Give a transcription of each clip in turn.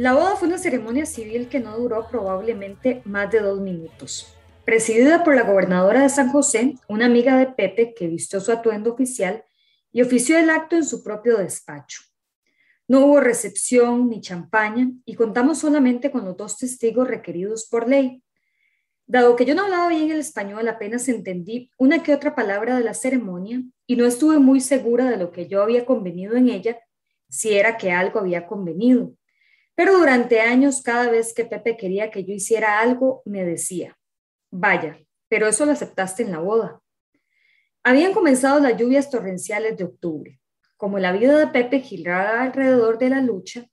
La boda fue una ceremonia civil que no duró probablemente más de dos minutos. Presidida por la gobernadora de San José, una amiga de Pepe que vistió su atuendo oficial y ofició el acto en su propio despacho. No hubo recepción ni champaña y contamos solamente con los dos testigos requeridos por ley. Dado que yo no hablaba bien el español, apenas entendí una que otra palabra de la ceremonia y no estuve muy segura de lo que yo había convenido en ella, si era que algo había convenido. Pero durante años, cada vez que Pepe quería que yo hiciera algo, me decía, vaya, pero eso lo aceptaste en la boda. Habían comenzado las lluvias torrenciales de octubre. Como la vida de Pepe giraba alrededor de la lucha,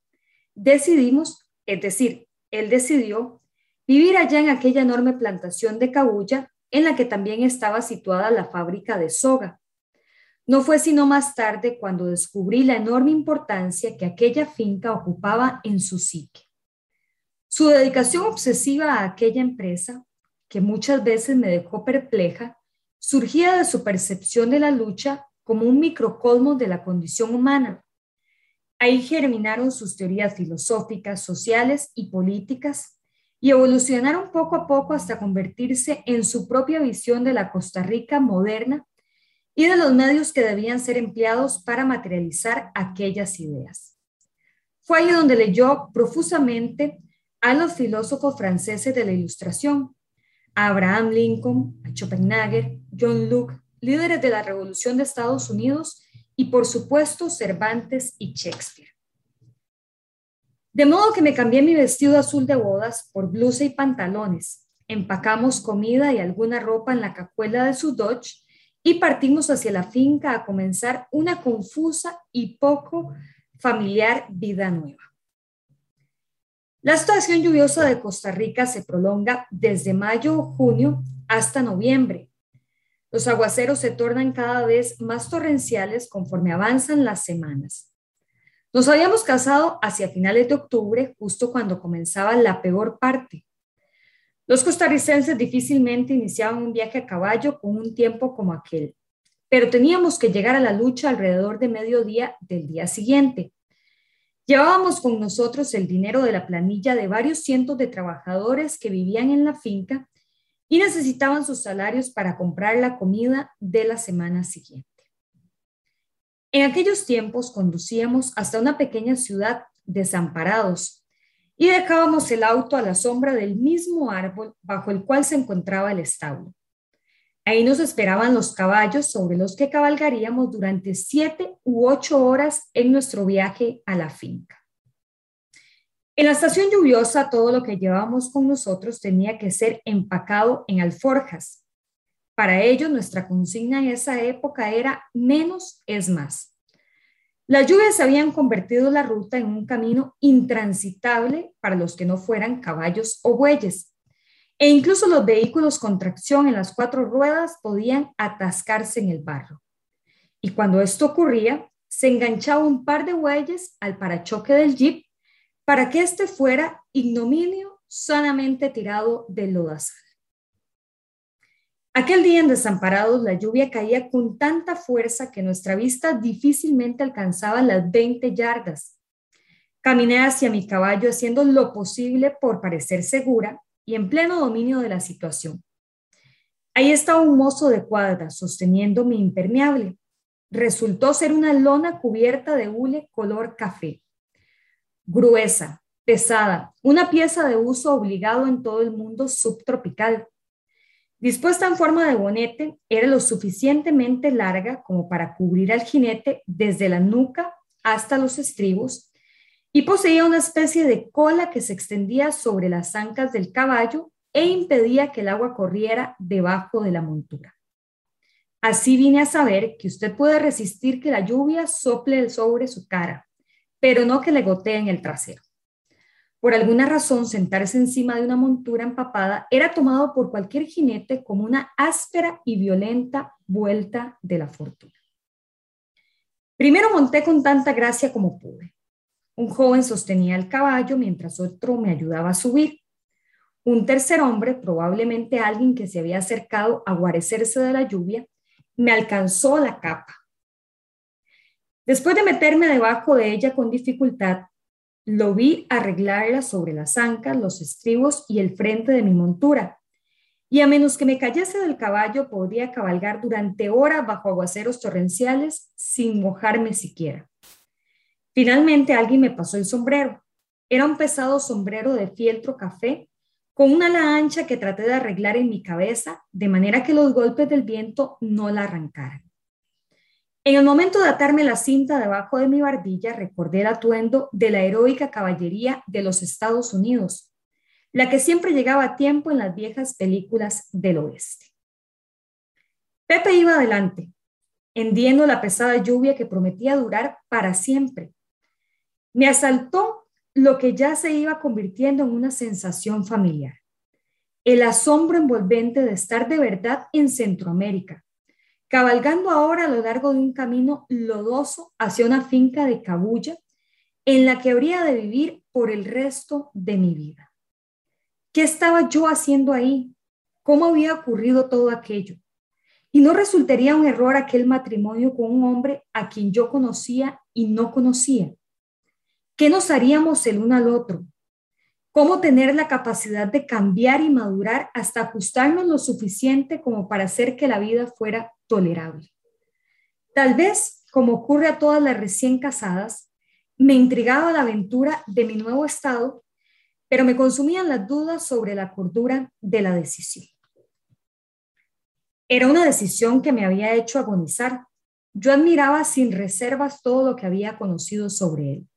decidimos, es decir, él decidió, vivir allá en aquella enorme plantación de cabulla en la que también estaba situada la fábrica de soga. No fue sino más tarde cuando descubrí la enorme importancia que aquella finca ocupaba en su psique. Su dedicación obsesiva a aquella empresa, que muchas veces me dejó perpleja, surgía de su percepción de la lucha como un microcosmo de la condición humana. Ahí germinaron sus teorías filosóficas, sociales y políticas y evolucionaron poco a poco hasta convertirse en su propia visión de la Costa Rica moderna y de los medios que debían ser empleados para materializar aquellas ideas. Fue ahí donde leyó profusamente a los filósofos franceses de la Ilustración, a Abraham Lincoln, a Schopenhauer, John Locke, líderes de la Revolución de Estados Unidos y por supuesto Cervantes y Shakespeare. De modo que me cambié mi vestido azul de bodas por blusa y pantalones, empacamos comida y alguna ropa en la cajuela de su Dodge y partimos hacia la finca a comenzar una confusa y poco familiar vida nueva. La estación lluviosa de Costa Rica se prolonga desde mayo o junio hasta noviembre. Los aguaceros se tornan cada vez más torrenciales conforme avanzan las semanas. Nos habíamos casado hacia finales de octubre, justo cuando comenzaba la peor parte. Los costarricenses difícilmente iniciaban un viaje a caballo con un tiempo como aquel, pero teníamos que llegar a la lucha alrededor de mediodía del día siguiente. Llevábamos con nosotros el dinero de la planilla de varios cientos de trabajadores que vivían en la finca y necesitaban sus salarios para comprar la comida de la semana siguiente. En aquellos tiempos conducíamos hasta una pequeña ciudad desamparados y dejábamos el auto a la sombra del mismo árbol bajo el cual se encontraba el establo. Ahí nos esperaban los caballos sobre los que cabalgaríamos durante siete u ocho horas en nuestro viaje a la finca. En la estación lluviosa, todo lo que llevábamos con nosotros tenía que ser empacado en alforjas. Para ello, nuestra consigna en esa época era menos es más. Las lluvias habían convertido la ruta en un camino intransitable para los que no fueran caballos o bueyes. E incluso los vehículos con tracción en las cuatro ruedas podían atascarse en el barro. Y cuando esto ocurría, se enganchaba un par de bueyes al parachoque del jeep para que éste fuera ignominio sanamente tirado del lodazal. Aquel día en Desamparados la lluvia caía con tanta fuerza que nuestra vista difícilmente alcanzaba las 20 yardas. Caminé hacia mi caballo haciendo lo posible por parecer segura y en pleno dominio de la situación. Ahí estaba un mozo de cuadra sosteniendo mi impermeable. Resultó ser una lona cubierta de hule color café. Gruesa, pesada, una pieza de uso obligado en todo el mundo subtropical Dispuesta en forma de bonete, era lo suficientemente larga como para cubrir al jinete desde la nuca hasta los estribos y poseía una especie de cola que se extendía sobre las ancas del caballo e impedía que el agua corriera debajo de la montura. Así vine a saber que usted puede resistir que la lluvia sople sobre su cara, pero no que le gotee en el trasero. Por alguna razón, sentarse encima de una montura empapada era tomado por cualquier jinete como una áspera y violenta vuelta de la fortuna. Primero monté con tanta gracia como pude. Un joven sostenía el caballo mientras otro me ayudaba a subir. Un tercer hombre, probablemente alguien que se había acercado a guarecerse de la lluvia, me alcanzó la capa. Después de meterme debajo de ella con dificultad, lo vi arreglarla sobre las ancas, los estribos y el frente de mi montura. Y a menos que me cayese del caballo, podría cabalgar durante horas bajo aguaceros torrenciales sin mojarme siquiera. Finalmente alguien me pasó el sombrero. Era un pesado sombrero de fieltro café con una ala ancha que traté de arreglar en mi cabeza de manera que los golpes del viento no la arrancaran. En el momento de atarme la cinta debajo de mi barbilla, recordé el atuendo de la heroica caballería de los Estados Unidos, la que siempre llegaba a tiempo en las viejas películas del oeste. Pepe iba adelante, hendiendo la pesada lluvia que prometía durar para siempre. Me asaltó lo que ya se iba convirtiendo en una sensación familiar. El asombro envolvente de estar de verdad en Centroamérica, cabalgando ahora a lo largo de un camino lodoso hacia una finca de cabulla en la que habría de vivir por el resto de mi vida. ¿Qué estaba yo haciendo ahí? ¿Cómo había ocurrido todo aquello? Y no resultaría un error aquel matrimonio con un hombre a quien yo conocía y no conocía. ¿Qué nos haríamos el uno al otro? ¿Cómo tener la capacidad de cambiar y madurar hasta ajustarnos lo suficiente como para hacer que la vida fuera tolerable? Tal vez, como ocurre a todas las recién casadas, me intrigaba la aventura de mi nuevo estado, pero me consumían las dudas sobre la cordura de la decisión. Era una decisión que me había hecho agonizar. Yo admiraba sin reservas todo lo que había conocido sobre él.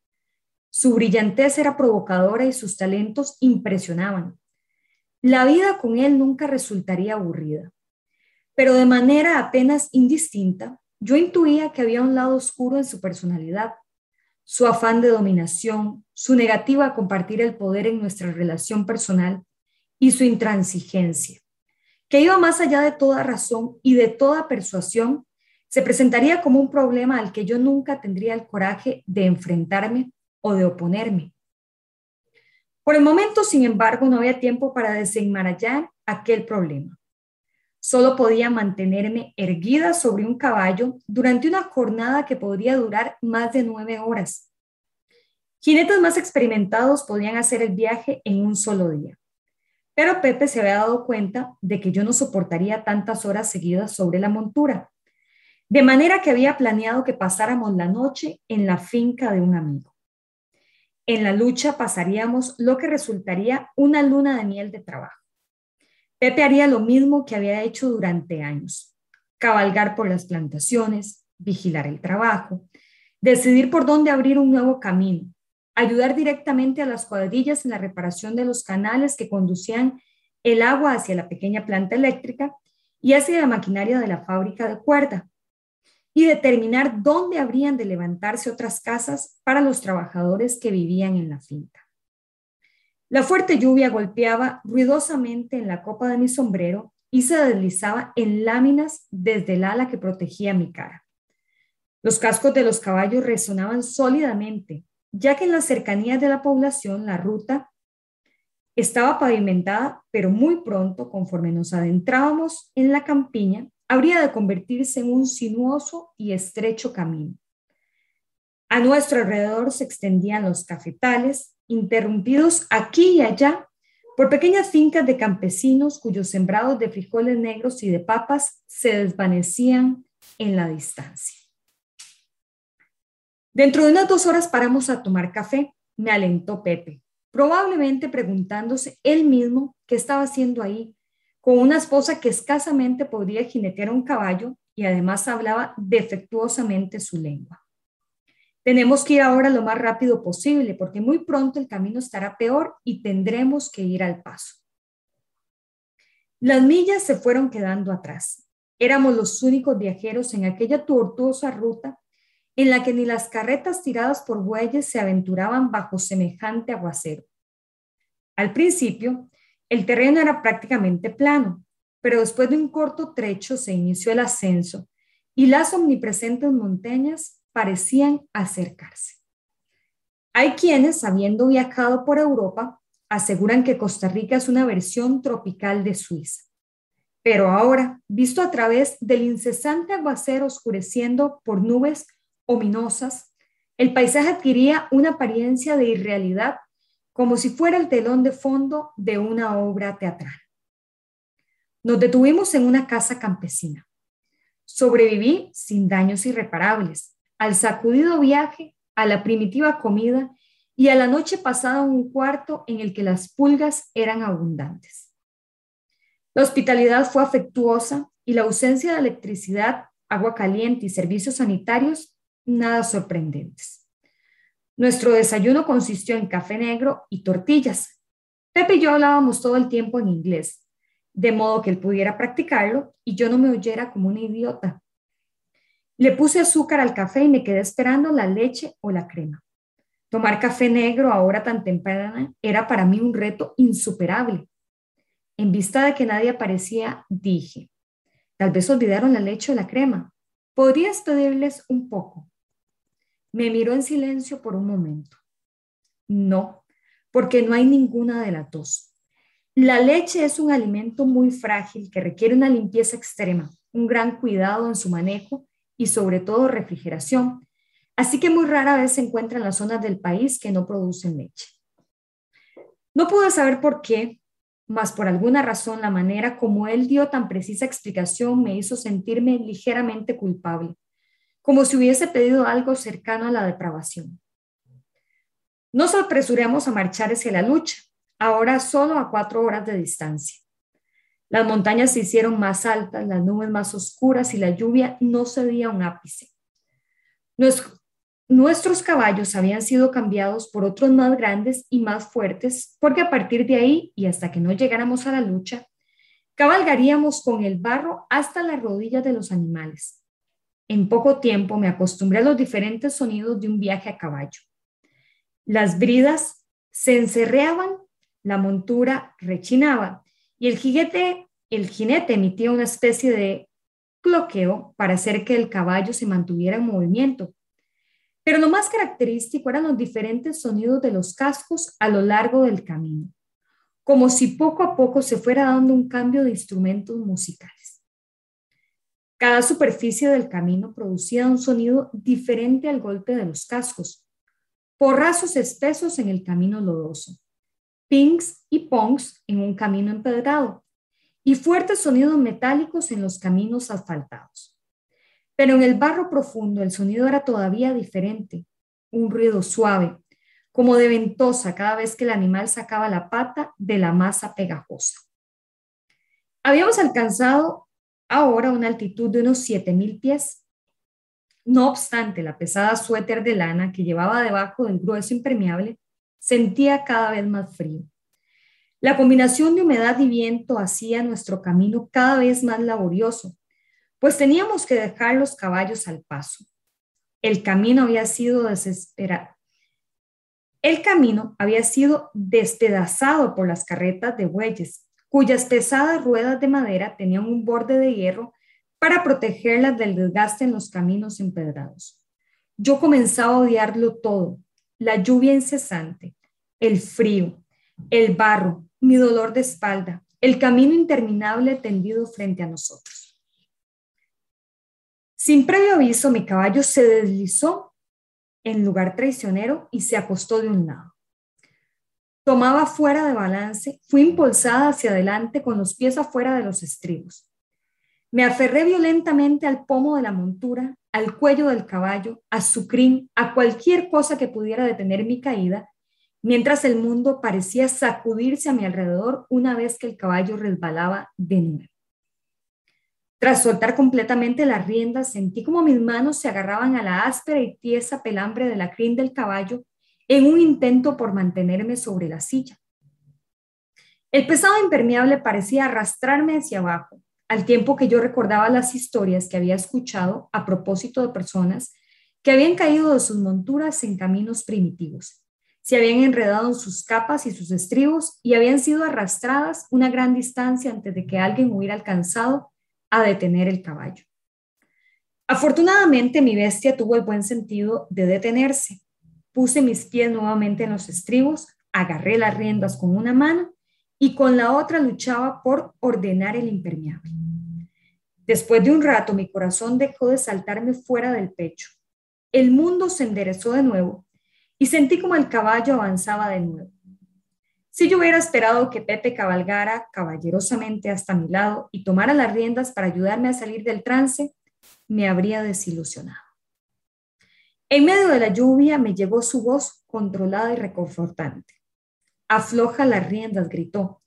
Su brillantez era provocadora y sus talentos impresionaban. La vida con él nunca resultaría aburrida, pero de manera apenas indistinta, yo intuía que había un lado oscuro en su personalidad, su afán de dominación, su negativa a compartir el poder en nuestra relación personal y su intransigencia, que iba más allá de toda razón y de toda persuasión, se presentaría como un problema al que yo nunca tendría el coraje de enfrentarme o de oponerme. Por el momento, sin embargo, no había tiempo para desenmarañar aquel problema. Solo podía mantenerme erguida sobre un caballo durante una jornada que podría durar más de nueve horas. Jinetes más experimentados podían hacer el viaje en un solo día. Pero Pepe se había dado cuenta de que yo no soportaría tantas horas seguidas sobre la montura, de manera que había planeado que pasáramos la noche en la finca de un amigo. En la lucha pasaríamos lo que resultaría una luna de miel de trabajo. Pepe haría lo mismo que había hecho durante años, cabalgar por las plantaciones, vigilar el trabajo, decidir por dónde abrir un nuevo camino, ayudar directamente a las cuadrillas en la reparación de los canales que conducían el agua hacia la pequeña planta eléctrica y hacia la maquinaria de la fábrica de cuerda, y determinar dónde habrían de levantarse otras casas para los trabajadores que vivían en la finca. La fuerte lluvia golpeaba ruidosamente en la copa de mi sombrero y se deslizaba en láminas desde el ala que protegía mi cara. Los cascos de los caballos resonaban sólidamente, ya que en las cercanías de la población la ruta estaba pavimentada, pero muy pronto, conforme nos adentrábamos en la campiña, habría de convertirse en un sinuoso y estrecho camino. A nuestro alrededor se extendían los cafetales, interrumpidos aquí y allá por pequeñas fincas de campesinos cuyos sembrados de frijoles negros y de papas se desvanecían en la distancia. Dentro de unas dos horas paramos a tomar café, me alentó Pepe, probablemente preguntándose él mismo qué estaba haciendo ahí, con una esposa que escasamente podría jinetear un caballo y además hablaba defectuosamente su lengua. Tenemos que ir ahora lo más rápido posible porque muy pronto el camino estará peor y tendremos que ir al paso. Las millas se fueron quedando atrás. Éramos los únicos viajeros en aquella tortuosa ruta en la que ni las carretas tiradas por bueyes se aventuraban bajo semejante aguacero. Al principio, el terreno era prácticamente plano, pero después de un corto trecho se inició el ascenso y las omnipresentes montañas parecían acercarse. Hay quienes, habiendo viajado por Europa, aseguran que Costa Rica es una versión tropical de Suiza. Pero ahora, visto a través del incesante aguacero oscureciendo por nubes ominosas, el paisaje adquiría una apariencia de irrealidad, como si fuera el telón de fondo de una obra teatral. Nos detuvimos en una casa campesina. Sobreviví sin daños irreparables al sacudido viaje, a la primitiva comida y a la noche pasada en un cuarto en el que las pulgas eran abundantes. La hospitalidad fue afectuosa y la ausencia de electricidad, agua caliente y servicios sanitarios nada sorprendentes. Nuestro desayuno consistió en café negro y tortillas. Pepe y yo hablábamos todo el tiempo en inglés, de modo que él pudiera practicarlo y yo no me oyera como una idiota. Le puse azúcar al café y me quedé esperando la leche o la crema. Tomar café negro ahora tan temprana era para mí un reto insuperable. En vista de que nadie aparecía, dije, tal vez olvidaron la leche o la crema. ¿Podrías pedirles un poco? Me miró en silencio por un momento. No, porque no hay ninguna de las dos. La leche es un alimento muy frágil que requiere una limpieza extrema, un gran cuidado en su manejo y sobre todo refrigeración, Así que muy rara vez se encuentra en las zonas del país que no producen leche. No pude saber por qué, mas por alguna razón la manera como él dio tan precisa explicación me hizo sentirme ligeramente culpable, como si hubiese pedido algo cercano a la depravación. Nos apresuramos a marchar hacia la lucha, ahora solo a cuatro horas de distancia. Las montañas se hicieron más altas, las nubes más oscuras y la lluvia no cedía un ápice. Nuestros caballos habían sido cambiados por otros más grandes y más fuertes, porque a partir de ahí y hasta que no llegáramos a la lucha, cabalgaríamos con el barro hasta las rodillas de los animales. En poco tiempo me acostumbré a los diferentes sonidos de un viaje a caballo. Las bridas se encerreaban, la montura rechinaba y el jinete, el jinete emitía una especie de cloqueo para hacer que el caballo se mantuviera en movimiento pero lo más característico eran los diferentes sonidos de los cascos a lo largo del camino, como si poco a poco se fuera dando un cambio de instrumentos musicales. Cada superficie del camino producía un sonido diferente al golpe de los cascos, porrazos espesos en el camino lodoso, pings y pongs en un camino empedrado y fuertes sonidos metálicos en los caminos asfaltados. Pero en el barro profundo el sonido era todavía diferente, un ruido suave, como de ventosa cada vez que el animal sacaba la pata de la masa pegajosa. Habíamos alcanzado ahora una altitud de unos 7.000 pies. No obstante, la pesada suéter de lana que llevaba debajo del grueso impermeable sentía cada vez más frío. La combinación de humedad y viento hacía nuestro camino cada vez más laborioso, pues teníamos que dejar los caballos al paso. El camino había sido desesperado. El camino había sido despedazado por las carretas de bueyes, cuyas pesadas ruedas de madera tenían un borde de hierro para protegerlas del desgaste en los caminos empedrados. Yo comenzaba a odiarlo todo, la lluvia incesante, el frío, el barro, mi dolor de espalda, el camino interminable tendido frente a nosotros. Sin previo aviso, mi caballo se deslizó en lugar traicionero y se acostó de un lado. Tomaba fuera de balance, fui impulsada hacia adelante con los pies afuera de los estribos. Me aferré violentamente al pomo de la montura, al cuello del caballo, a su crin, a cualquier cosa que pudiera detener mi caída, mientras el mundo parecía sacudirse a mi alrededor una vez que el caballo resbalaba de nuevo. Tras soltar completamente las riendas, sentí como mis manos se agarraban a la áspera y tiesa pelambre de la crin del caballo en un intento por mantenerme sobre la silla. El pesado impermeable parecía arrastrarme hacia abajo, al tiempo que yo recordaba las historias que había escuchado a propósito de personas que habían caído de sus monturas en caminos primitivos, se habían enredado en sus capas y sus estribos y habían sido arrastradas una gran distancia antes de que alguien hubiera alcanzado a detener el caballo. Afortunadamente mi bestia tuvo el buen sentido de detenerse. Puse mis pies nuevamente en los estribos, agarré las riendas con una mano y con la otra luchaba por ordenar el impermeable. Después de un rato mi corazón dejó de saltarme fuera del pecho. El mundo se enderezó de nuevo y sentí como el caballo avanzaba de nuevo. Si yo hubiera esperado que Pepe cabalgara caballerosamente hasta mi lado y tomara las riendas para ayudarme a salir del trance, me habría desilusionado. En medio de la lluvia me llegó su voz controlada y reconfortante. Afloja las riendas, gritó.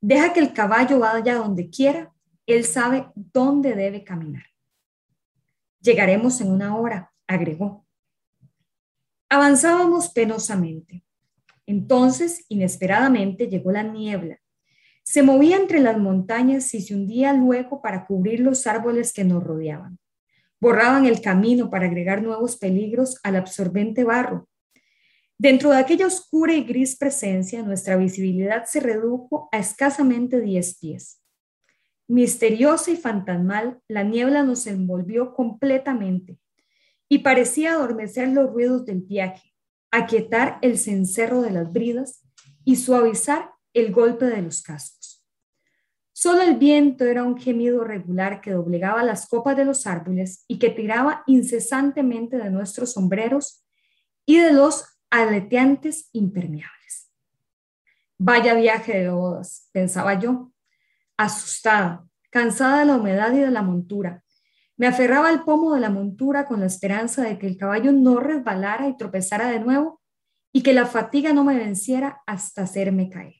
Deja que el caballo vaya donde quiera. Él sabe dónde debe caminar. Llegaremos en una hora, agregó. Avanzábamos penosamente. Entonces, inesperadamente, llegó la niebla. Se movía entre las montañas y se hundía luego para cubrir los árboles que nos rodeaban. Borraban el camino para agregar nuevos peligros al absorbente barro Dentro de aquella oscura y gris presencia, nuestra visibilidad se redujo a escasamente 10 pies. Misteriosa y fantasmal, la niebla nos envolvió completamente y parecía adormecer los ruidos del viaje, aquietar el cencerro de las bridas y suavizar el golpe de los cascos. Solo el viento era un gemido regular que doblegaba las copas de los árboles y que tiraba incesantemente de nuestros sombreros y de los aleteantes impermeables. Vaya viaje de bodas, pensaba yo, asustada, cansada de la humedad y de la montura. Me aferraba al pomo de la montura con la esperanza de que el caballo no resbalara y tropezara de nuevo y que la fatiga no me venciera hasta hacerme caer.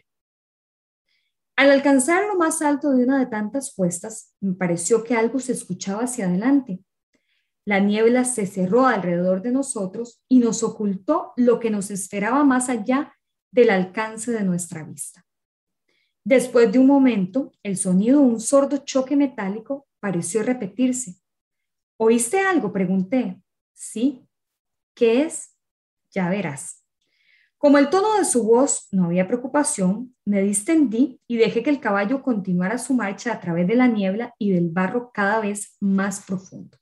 Al alcanzar lo más alto de una de tantas cuestas, me pareció que algo se escuchaba hacia adelante. La niebla se cerró alrededor de nosotros y nos ocultó lo que nos esperaba más allá del alcance de nuestra vista. Después de un momento, el sonido de un sordo choque metálico pareció repetirse. ¿Oíste algo? Pregunté. Sí. ¿Qué es? Ya verás. Como el tono de su voz no había preocupación, me distendí y dejé que el caballo continuara su marcha a través de la niebla y del barro cada vez más profundo.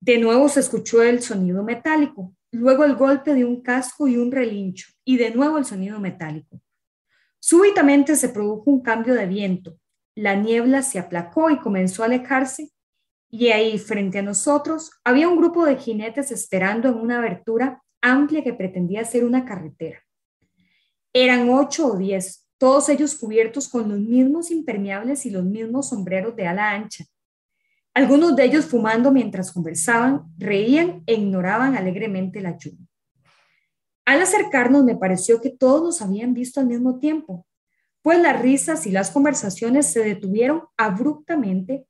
De nuevo se escuchó el sonido metálico, luego el golpe de un casco y un relincho, y de nuevo el sonido metálico. Súbitamente se produjo un cambio de viento. La niebla se aplacó y comenzó a alejarse, y ahí, frente a nosotros, había un grupo de jinetes esperando en una abertura amplia que pretendía ser una carretera. Eran ocho o diez, todos ellos cubiertos con los mismos impermeables y los mismos sombreros de ala ancha, algunos de ellos fumando mientras conversaban, reían e ignoraban alegremente la lluvia. Al acercarnos me pareció que todos nos habían visto al mismo tiempo, pues las risas y las conversaciones se detuvieron abruptamente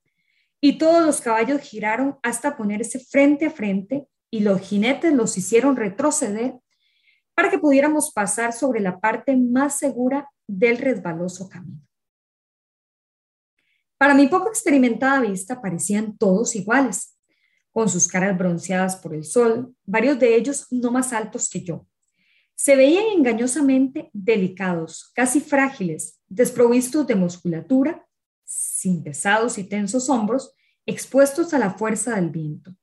y todos los caballos giraron hasta ponerse frente a frente y los jinetes los hicieron retroceder para que pudiéramos pasar sobre la parte más segura del resbaloso camino. Para mi poco experimentada vista parecían todos iguales, con sus caras bronceadas por el sol, varios de ellos no más altos que yo. Se veían engañosamente delicados, casi frágiles, desprovistos de musculatura, sin pesados y tensos hombros, expuestos a la fuerza del viento.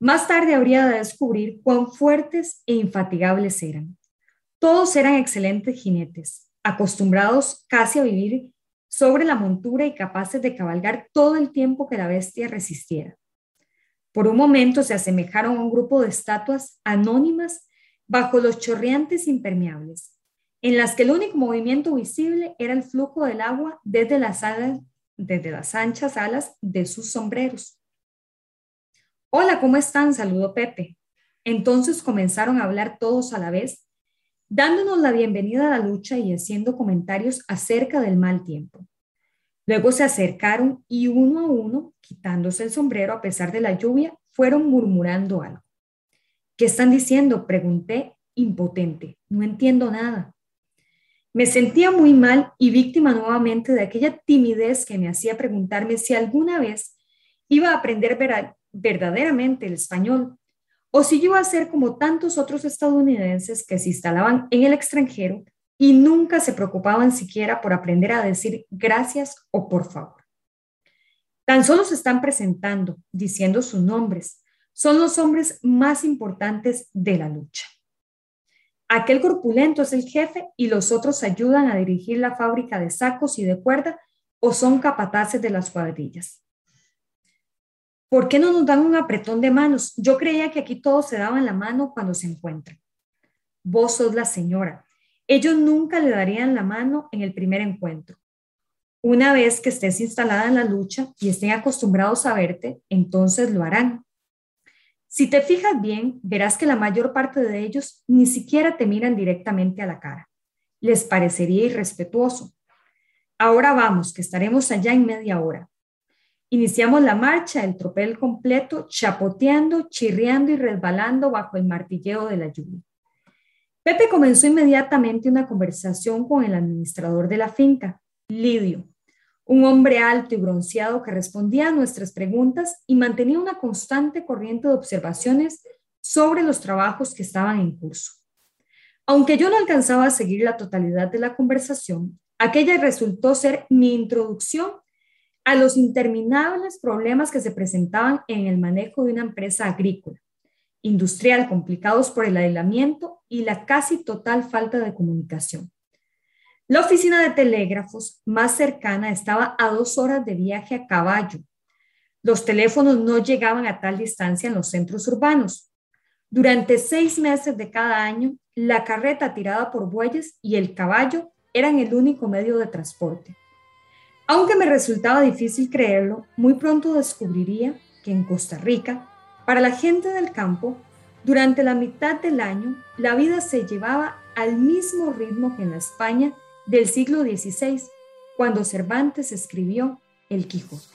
Más tarde habría de descubrir cuán fuertes e infatigables eran. Todos eran excelentes jinetes, acostumbrados casi a vivir sobre la montura y capaces de cabalgar todo el tiempo que la bestia resistiera. Por un momento se asemejaron a un grupo de estatuas anónimas bajo los chorreantes impermeables, en las que el único movimiento visible era el flujo del agua desde las, alas, desde las anchas alas de sus sombreros. Hola, ¿cómo están? Saludó Pepe. Entonces comenzaron a hablar todos a la vez dándonos la bienvenida a la lucha y haciendo comentarios acerca del mal tiempo. Luego se acercaron y uno a uno, quitándose el sombrero a pesar de la lluvia, fueron murmurando algo. ¿Qué están diciendo? Pregunté, impotente. No entiendo nada. Me sentía muy mal y víctima nuevamente de aquella timidez que me hacía preguntarme si alguna vez iba a aprender verdaderamente el español o si iba a ser como tantos otros estadounidenses que se instalaban en el extranjero y nunca se preocupaban siquiera por aprender a decir gracias o por favor. Tan solo se están presentando, diciendo sus nombres. Son los hombres más importantes de la lucha. Aquel corpulento es el jefe y los otros ayudan a dirigir la fábrica de sacos y de cuerda o son capataces de las cuadrillas. ¿Por qué no nos dan un apretón de manos? Yo creía que aquí todos se daban la mano cuando se encuentran. Vos sos la señora. Ellos nunca le darían la mano en el primer encuentro. Una vez que estés instalada en la lucha y estén acostumbrados a verte, entonces lo harán. Si te fijas bien, verás que la mayor parte de ellos ni siquiera te miran directamente a la cara. Les parecería irrespetuoso. Ahora vamos, que estaremos allá en media hora. Iniciamos la marcha, el tropel completo, chapoteando, chirriando y resbalando bajo el martilleo de la lluvia. Pepe comenzó inmediatamente una conversación con el administrador de la finca, Lidio, un hombre alto y bronceado que respondía a nuestras preguntas y mantenía una constante corriente de observaciones sobre los trabajos que estaban en curso. Aunque yo no alcanzaba a seguir la totalidad de la conversación, aquella resultó ser mi introducción a los interminables problemas que se presentaban en el manejo de una empresa agrícola, industrial, complicados por el aislamiento y la casi total falta de comunicación. La oficina de telégrafos más cercana estaba a dos horas de viaje a caballo. Los teléfonos no llegaban a tal distancia en los centros urbanos. Durante seis meses de cada año, la carreta tirada por bueyes y el caballo eran el único medio de transporte. Aunque me resultaba difícil creerlo, muy pronto descubriría que en Costa Rica, para la gente del campo, durante la mitad del año, la vida se llevaba al mismo ritmo que en la España del siglo XVI, cuando Cervantes escribió El Quijote.